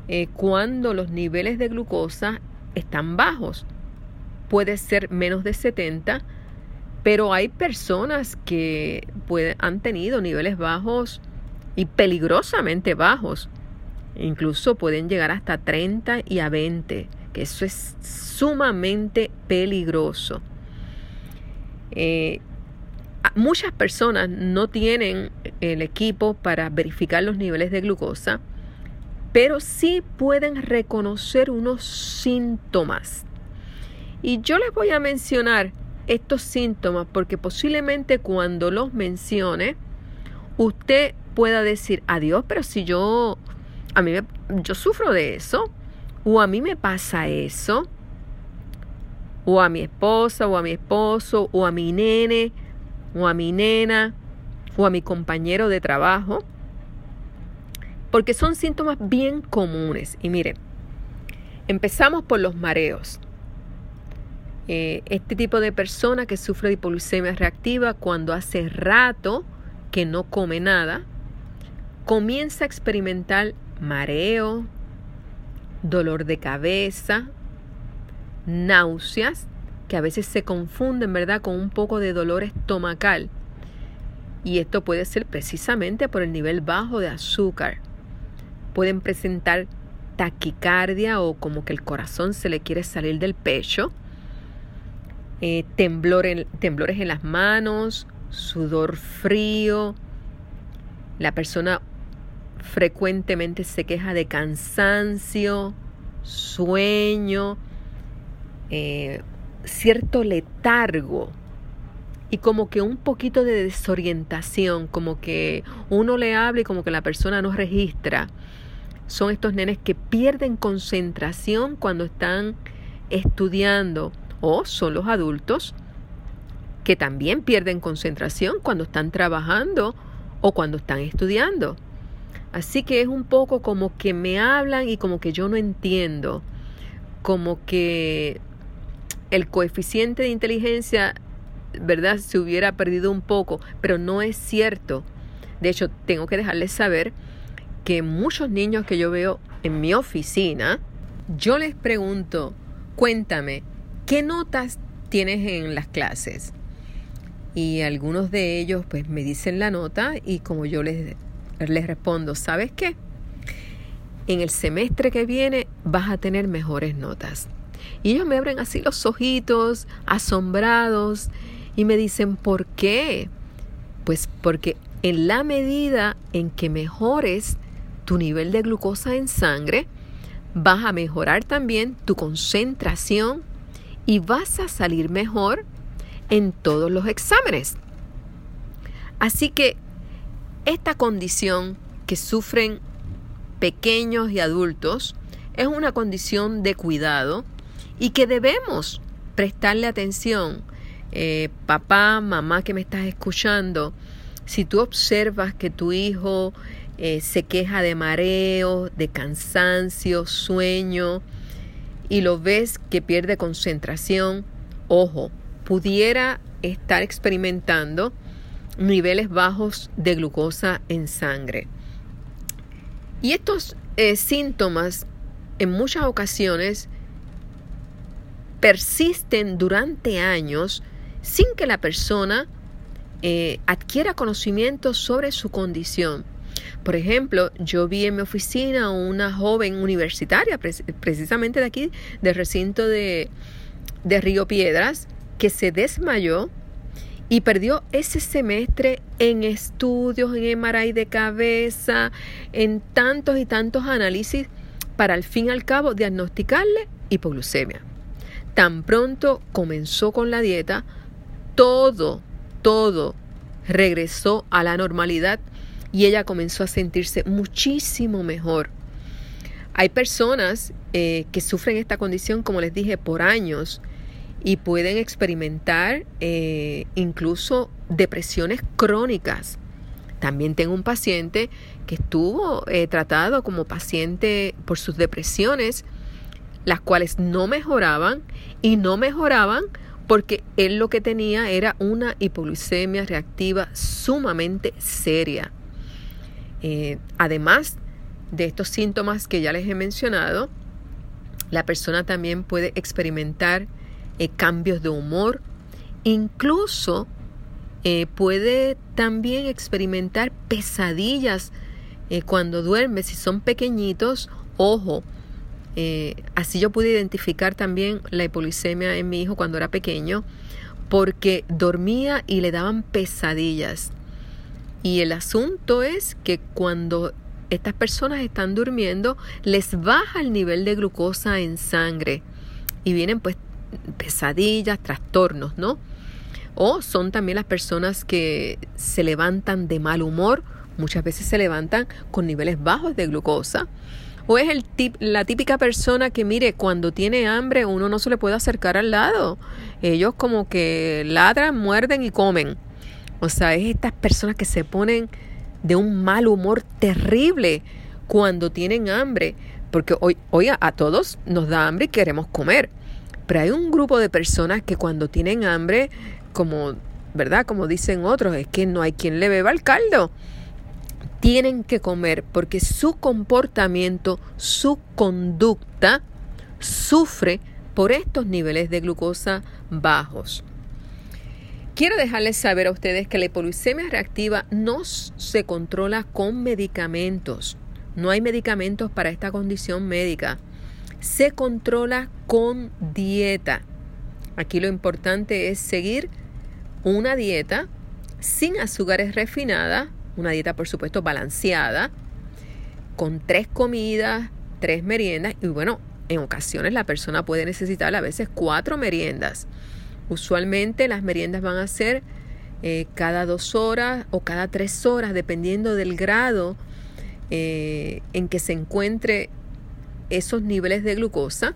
Speaker 1: Eh, cuando los niveles de glucosa están bajos. Puede ser menos de 70, pero hay personas que han tenido niveles bajos y peligrosamente bajos. Incluso pueden llegar hasta 30 y a 20, que eso es sumamente peligroso. Eh, muchas personas no tienen el equipo para verificar los niveles de glucosa, pero sí pueden reconocer unos síntomas. Y yo les voy a mencionar estos síntomas porque posiblemente cuando los mencione, usted pueda decir, adiós, pero si yo, a mí yo sufro de eso, o a mí me pasa eso, o a mi esposa, o a mi esposo, o a mi nene, o a mi nena, o a mi compañero de trabajo, porque son síntomas bien comunes. Y miren, empezamos por los mareos. Eh, este tipo de persona que sufre de hipoglucemia reactiva cuando hace rato que no come nada, comienza a experimentar mareo, dolor de cabeza, náuseas, que a veces se confunden, ¿verdad?, con un poco de dolor estomacal. Y esto puede ser precisamente por el nivel bajo de azúcar. Pueden presentar taquicardia o como que el corazón se le quiere salir del pecho eh, temblores en las manos, sudor frío. La persona frecuentemente se queja de cansancio, sueño, eh, cierto letargo y como que un poquito de desorientación, como que uno le habla y como que la persona no registra. Son estos nenes que pierden concentración cuando están estudiando o son los adultos que también pierden concentración cuando están trabajando o cuando están estudiando. Así que es un poco como que me hablan y como que yo no entiendo, como que el coeficiente de inteligencia, ¿verdad? Se hubiera perdido un poco, pero no es cierto. De hecho, tengo que dejarles saber que muchos niños que yo veo en mi oficina, yo les pregunto, cuéntame, ¿qué notas tienes en las clases? Y algunos de ellos pues me dicen la nota y como yo les, les respondo, ¿sabes qué? En el semestre que viene vas a tener mejores notas. Y ellos me abren así los ojitos, asombrados, y me dicen, ¿por qué? Pues porque en la medida en que mejores tu nivel de glucosa en sangre, vas a mejorar también tu concentración y vas a salir mejor en todos los exámenes. Así que esta condición que sufren pequeños y adultos es una condición de cuidado y que debemos prestarle atención. Eh, papá, mamá que me estás escuchando, si tú observas que tu hijo eh, se queja de mareo, de cansancio, sueño, y lo ves que pierde concentración, ojo, pudiera estar experimentando niveles bajos de glucosa en sangre. Y estos eh, síntomas en muchas ocasiones persisten durante años sin que la persona eh, adquiera conocimiento sobre su condición. Por ejemplo, yo vi en mi oficina una joven universitaria, precisamente de aquí, del recinto de, de Río Piedras, que se desmayó y perdió ese semestre en estudios, en MRI de cabeza, en tantos y tantos análisis para al fin y al cabo diagnosticarle hipoglucemia. Tan pronto comenzó con la dieta, todo, todo regresó a la normalidad y ella comenzó a sentirse muchísimo mejor. Hay personas eh, que sufren esta condición, como les dije, por años y pueden experimentar eh, incluso depresiones crónicas. También tengo un paciente que estuvo eh, tratado como paciente por sus depresiones, las cuales no mejoraban y no mejoraban porque él lo que tenía era una hipoglucemia reactiva sumamente seria. Eh, además de estos síntomas que ya les he mencionado, la persona también puede experimentar eh, cambios de humor, incluso eh, puede también experimentar pesadillas cuando duerme, si son pequeñitos, ojo, eh, así yo pude identificar también la hipoglucemia en mi hijo cuando era pequeño, porque dormía y le daban pesadillas. Y el asunto es que cuando estas personas están durmiendo, les baja el nivel de glucosa en sangre. Y vienen pues pesadillas, trastornos, ¿no? O son también las personas que se levantan de mal humor, muchas veces se levantan con niveles bajos de glucosa o es el tip, la típica persona que, mire, cuando tiene hambre uno no se le puede acercar al lado. Ellos como que ladran, muerden y comen. O sea, es estas personas que se ponen de un mal humor terrible cuando tienen hambre. Porque hoy, hoy a, a todos nos da hambre y queremos comer. Pero hay un grupo de personas que cuando tienen hambre, como, ¿verdad? Como dicen otros, es que no hay quien le beba el caldo tienen que comer porque su comportamiento, su conducta sufre por estos niveles de glucosa bajos. Quiero dejarles saber a ustedes que la hipoglucemia reactiva no se controla con medicamentos. No hay medicamentos para esta condición médica. Se controla con dieta. Aquí lo importante es seguir una dieta sin azúcares refinadas, una dieta por supuesto balanceada, con tres comidas, tres meriendas y bueno, en ocasiones la persona puede necesitar a veces cuatro meriendas. Usualmente las meriendas van a ser eh, cada dos horas o cada tres horas, dependiendo del grado eh, en que se encuentre esos niveles de glucosa.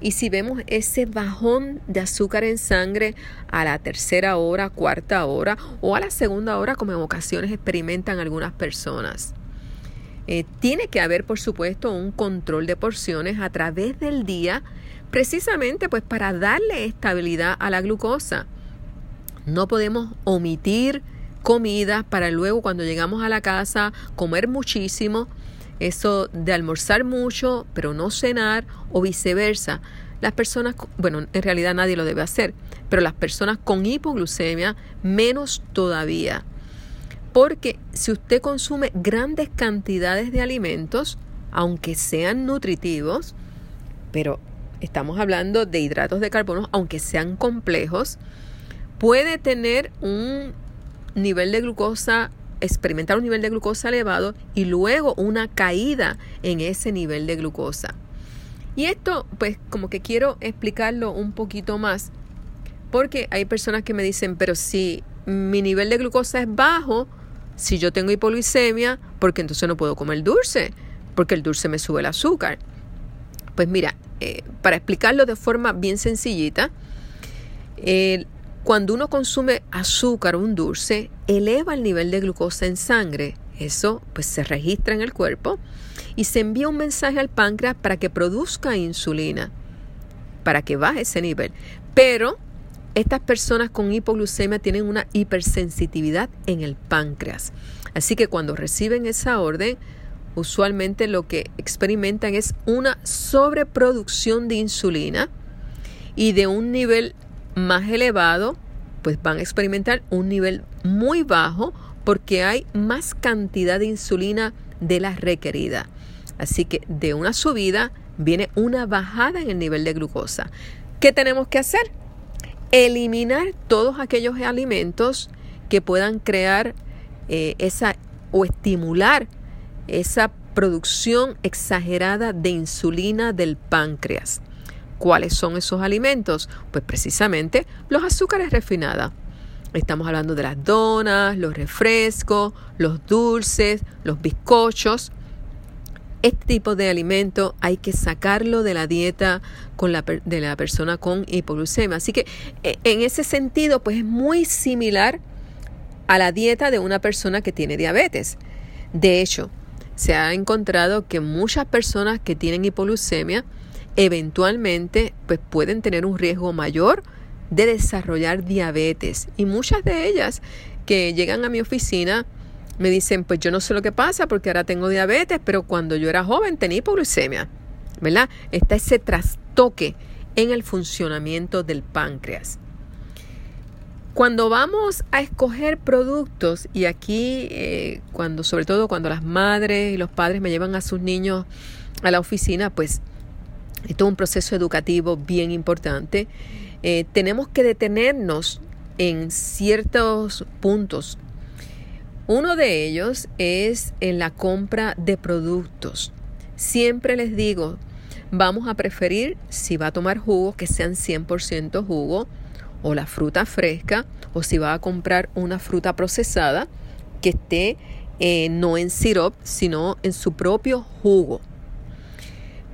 Speaker 1: Y si vemos ese bajón de azúcar en sangre a la tercera hora, cuarta hora o a la segunda hora, como en ocasiones experimentan algunas personas. Eh, tiene que haber, por supuesto, un control de porciones a través del día, precisamente pues para darle estabilidad a la glucosa. No podemos omitir comida para luego cuando llegamos a la casa comer muchísimo eso de almorzar mucho, pero no cenar o viceversa. Las personas, bueno, en realidad nadie lo debe hacer, pero las personas con hipoglucemia menos todavía. Porque si usted consume grandes cantidades de alimentos, aunque sean nutritivos, pero estamos hablando de hidratos de carbono, aunque sean complejos, puede tener un nivel de glucosa experimentar un nivel de glucosa elevado y luego una caída en ese nivel de glucosa. Y esto, pues como que quiero explicarlo un poquito más, porque hay personas que me dicen, pero si mi nivel de glucosa es bajo, si yo tengo hipoglucemia, porque entonces no puedo comer dulce, porque el dulce me sube el azúcar. Pues mira, eh, para explicarlo de forma bien sencillita, el cuando uno consume azúcar o un dulce, eleva el nivel de glucosa en sangre. Eso pues se registra en el cuerpo y se envía un mensaje al páncreas para que produzca insulina, para que baje ese nivel. Pero estas personas con hipoglucemia tienen una hipersensitividad en el páncreas. Así que cuando reciben esa orden, usualmente lo que experimentan es una sobreproducción de insulina y de un nivel más elevado, pues van a experimentar un nivel muy bajo porque hay más cantidad de insulina de la requerida. Así que de una subida viene una bajada en el nivel de glucosa. ¿Qué tenemos que hacer? Eliminar todos aquellos alimentos que puedan crear eh, esa o estimular esa producción exagerada de insulina del páncreas. ¿Cuáles son esos alimentos? Pues precisamente los azúcares refinados. Estamos hablando de las donas, los refrescos, los dulces, los bizcochos. Este tipo de alimento hay que sacarlo de la dieta con la, de la persona con hipoglucemia. Así que e, en ese sentido, pues es muy similar a la dieta de una persona que tiene diabetes. De hecho, se ha encontrado que muchas personas que tienen hipoglucemia eventualmente pues pueden tener un riesgo mayor de desarrollar diabetes. Y muchas de ellas que llegan a mi oficina me dicen, pues yo no sé lo que pasa porque ahora tengo diabetes, pero cuando yo era joven tenía hipoglucemia, ¿verdad? Está ese trastoque en el funcionamiento del páncreas. Cuando vamos a escoger productos, y aquí, eh, cuando, sobre todo cuando las madres y los padres me llevan a sus niños a la oficina, pues esto es un proceso educativo bien importante. Eh, tenemos que detenernos en ciertos puntos. Uno de ellos es en la compra de productos. Siempre les digo, vamos a preferir, si va a tomar jugo, que sean 100% jugo o la fruta fresca, o si va a comprar una fruta procesada, que esté eh, no en sirope, sino en su propio jugo.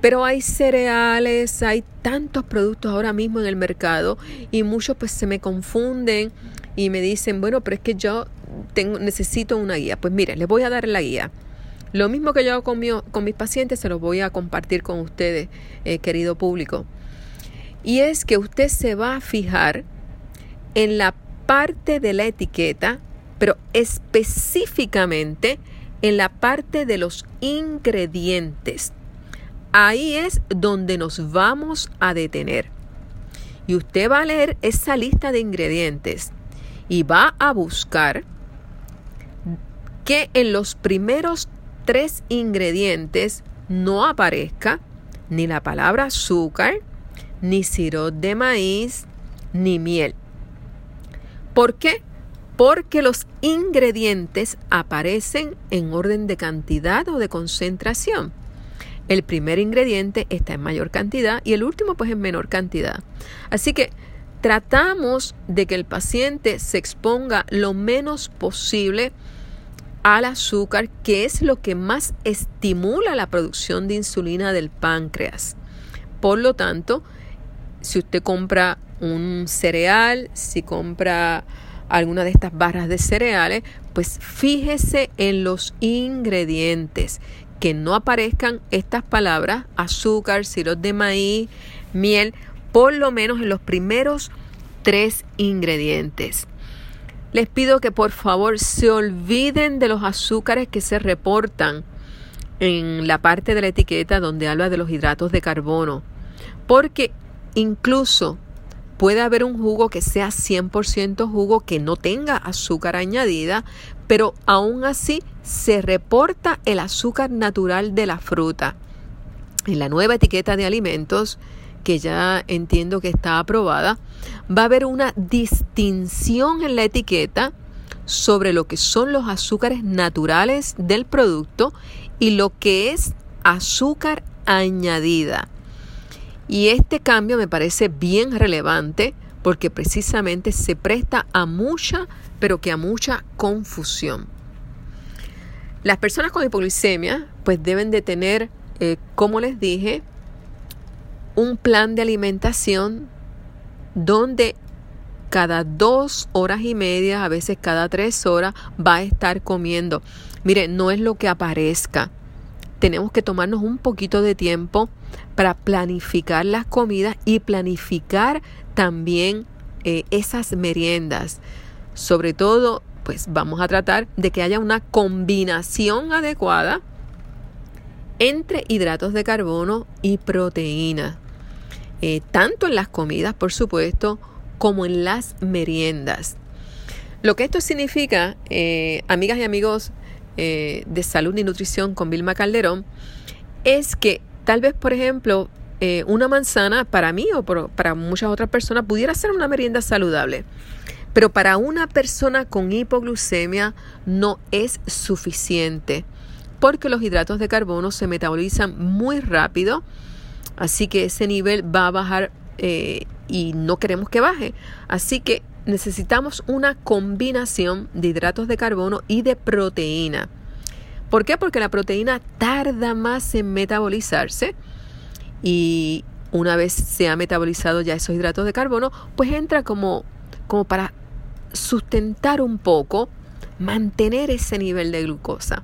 Speaker 1: Pero hay cereales, hay tantos productos ahora mismo en el mercado y muchos pues se me confunden y me dicen, bueno, pero es que yo tengo, necesito una guía. Pues mire, les voy a dar la guía. Lo mismo que yo hago con, con mis pacientes se los voy a compartir con ustedes, eh, querido público. Y es que usted se va a fijar en la parte de la etiqueta, pero específicamente en la parte de los ingredientes. Ahí es donde nos vamos a detener. Y usted va a leer esa lista de ingredientes y va a buscar que en los primeros tres ingredientes no aparezca ni la palabra azúcar, ni sirope de maíz, ni miel. ¿Por qué? Porque los ingredientes aparecen en orden de cantidad o de concentración. El primer ingrediente está en mayor cantidad y el último pues en menor cantidad. Así que tratamos de que el paciente se exponga lo menos posible al azúcar, que es lo que más estimula la producción de insulina del páncreas. Por lo tanto, si usted compra un cereal, si compra alguna de estas barras de cereales, pues fíjese en los ingredientes que no aparezcan estas palabras, azúcar, sirope de maíz, miel, por lo menos en los primeros tres ingredientes. Les pido que por favor se olviden de los azúcares que se reportan en la parte de la etiqueta donde habla de los hidratos de carbono, porque incluso puede haber un jugo que sea 100% jugo que no tenga azúcar añadida, pero aún así se reporta el azúcar natural de la fruta. En la nueva etiqueta de alimentos, que ya entiendo que está aprobada, va a haber una distinción en la etiqueta sobre lo que son los azúcares naturales del producto y lo que es azúcar añadida. Y este cambio me parece bien relevante porque precisamente se presta a mucha pero que a mucha confusión. Las personas con hipoglucemia pues deben de tener, eh, como les dije, un plan de alimentación donde cada dos horas y media, a veces cada tres horas, va a estar comiendo. Mire, no es lo que aparezca. Tenemos que tomarnos un poquito de tiempo para planificar las comidas y planificar también eh, esas meriendas. Sobre todo, pues vamos a tratar de que haya una combinación adecuada entre hidratos de carbono y proteína. Eh, tanto en las comidas, por supuesto, como en las meriendas. Lo que esto significa, eh, amigas y amigos eh, de salud y nutrición con Vilma Calderón, es que tal vez, por ejemplo, una manzana para mí o para muchas otras personas pudiera ser una merienda saludable. Pero para una persona con hipoglucemia no es suficiente porque los hidratos de carbono se metabolizan muy rápido, así que ese nivel va a bajar eh, y no queremos que baje. Así que necesitamos una combinación de hidratos de carbono y de proteína. ¿Por qué? Porque la proteína tarda más en metabolizarse y una vez se ha metabolizado ya esos hidratos de carbono, pues entra como, como para sustentar un poco, mantener ese nivel de glucosa.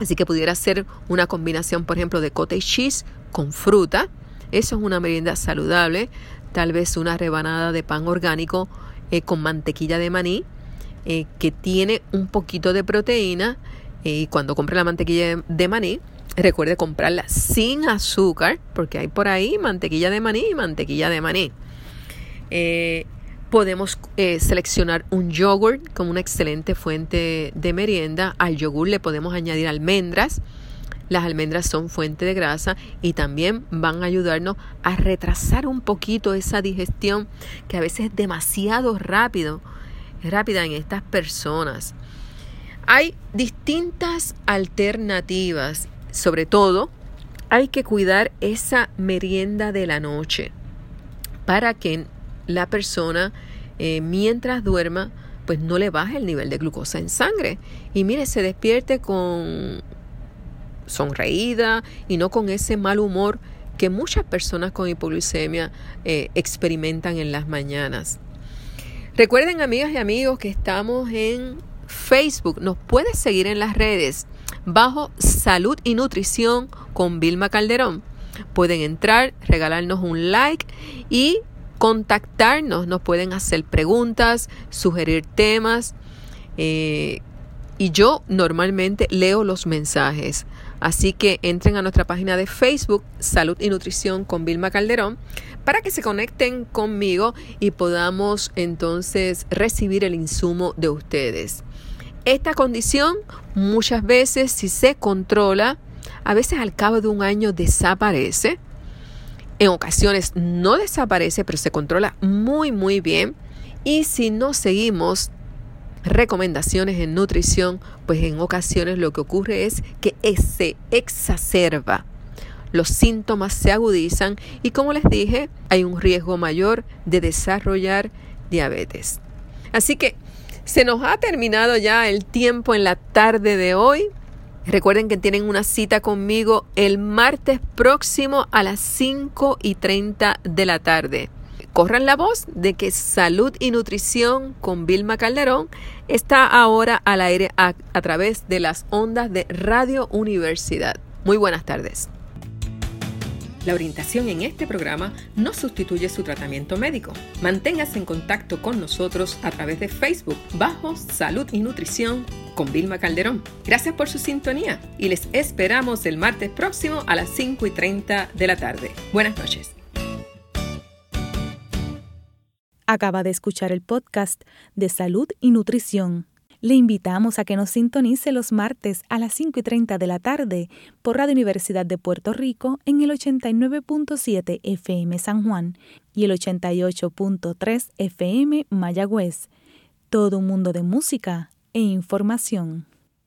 Speaker 1: Así que pudiera ser una combinación, por ejemplo, de cottage cheese con fruta. Eso es una merienda saludable. tal vez una rebanada de pan orgánico eh, con mantequilla de maní, eh, que tiene un poquito de proteína. y cuando compre la mantequilla de maní, recuerde comprarla sin azúcar, porque hay por ahí mantequilla de maní y mantequilla de maní. Podemos seleccionar un yogurt como una excelente fuente de merienda. Al yogur le podemos añadir almendras. Las almendras son fuente de grasa y también van a ayudarnos a retrasar un poquito esa digestión que a veces es demasiado rápido, rápida en estas personas. Hay distintas alternativas, sobre todo hay que cuidar esa merienda de la noche para que la persona eh, mientras duerma pues no le baje el nivel de glucosa en sangre y mire se despierte con sonreída y no con ese mal humor que muchas personas con hipoglucemia eh, experimentan en las mañanas. Recuerden amigas y amigos que estamos en Facebook, nos puedes seguir en las redes bajo Salud y Nutrición con Vilma Calderón. Pueden entrar, regalarnos un like y contactarnos. Nos pueden hacer preguntas, sugerir temas. Eh, y yo normalmente leo los mensajes. Así que entren a nuestra página de Facebook, Salud y Nutrición con Vilma Calderón, para que se conecten conmigo y podamos entonces recibir el insumo de ustedes. Esta condición muchas veces si se controla, a veces al cabo de un año desaparece. En ocasiones no desaparece, pero se controla muy muy bien. Y si no seguimos recomendaciones en nutrición, pues en ocasiones lo que ocurre es que se exacerba. Los síntomas se agudizan y como les dije, hay un riesgo mayor de desarrollar diabetes. Así que se nos ha terminado ya el tiempo en la tarde de hoy. Recuerden que tienen una cita conmigo el martes próximo a las 5 y 30 de la tarde corran la voz de que Salud y Nutrición con Vilma Calderón está ahora al aire a, través de las ondas de Radio Universidad. Muy buenas tardes. La orientación en este programa no sustituye su tratamiento médico. Manténgase en contacto con nosotros a través de Facebook bajo Salud y Nutrición con Vilma Calderón. Gracias por su sintonía y les esperamos el martes próximo a las 5 y 30 de la tarde. Buenas noches.
Speaker 2: Acaba de escuchar el podcast de Salud y Nutrición. Le invitamos a que nos sintonice los martes a las 5 y 30 de la tarde por Radio Universidad de Puerto Rico en el 89.7 FM San Juan y el 88.3 FM Mayagüez. Todo un mundo de música e información.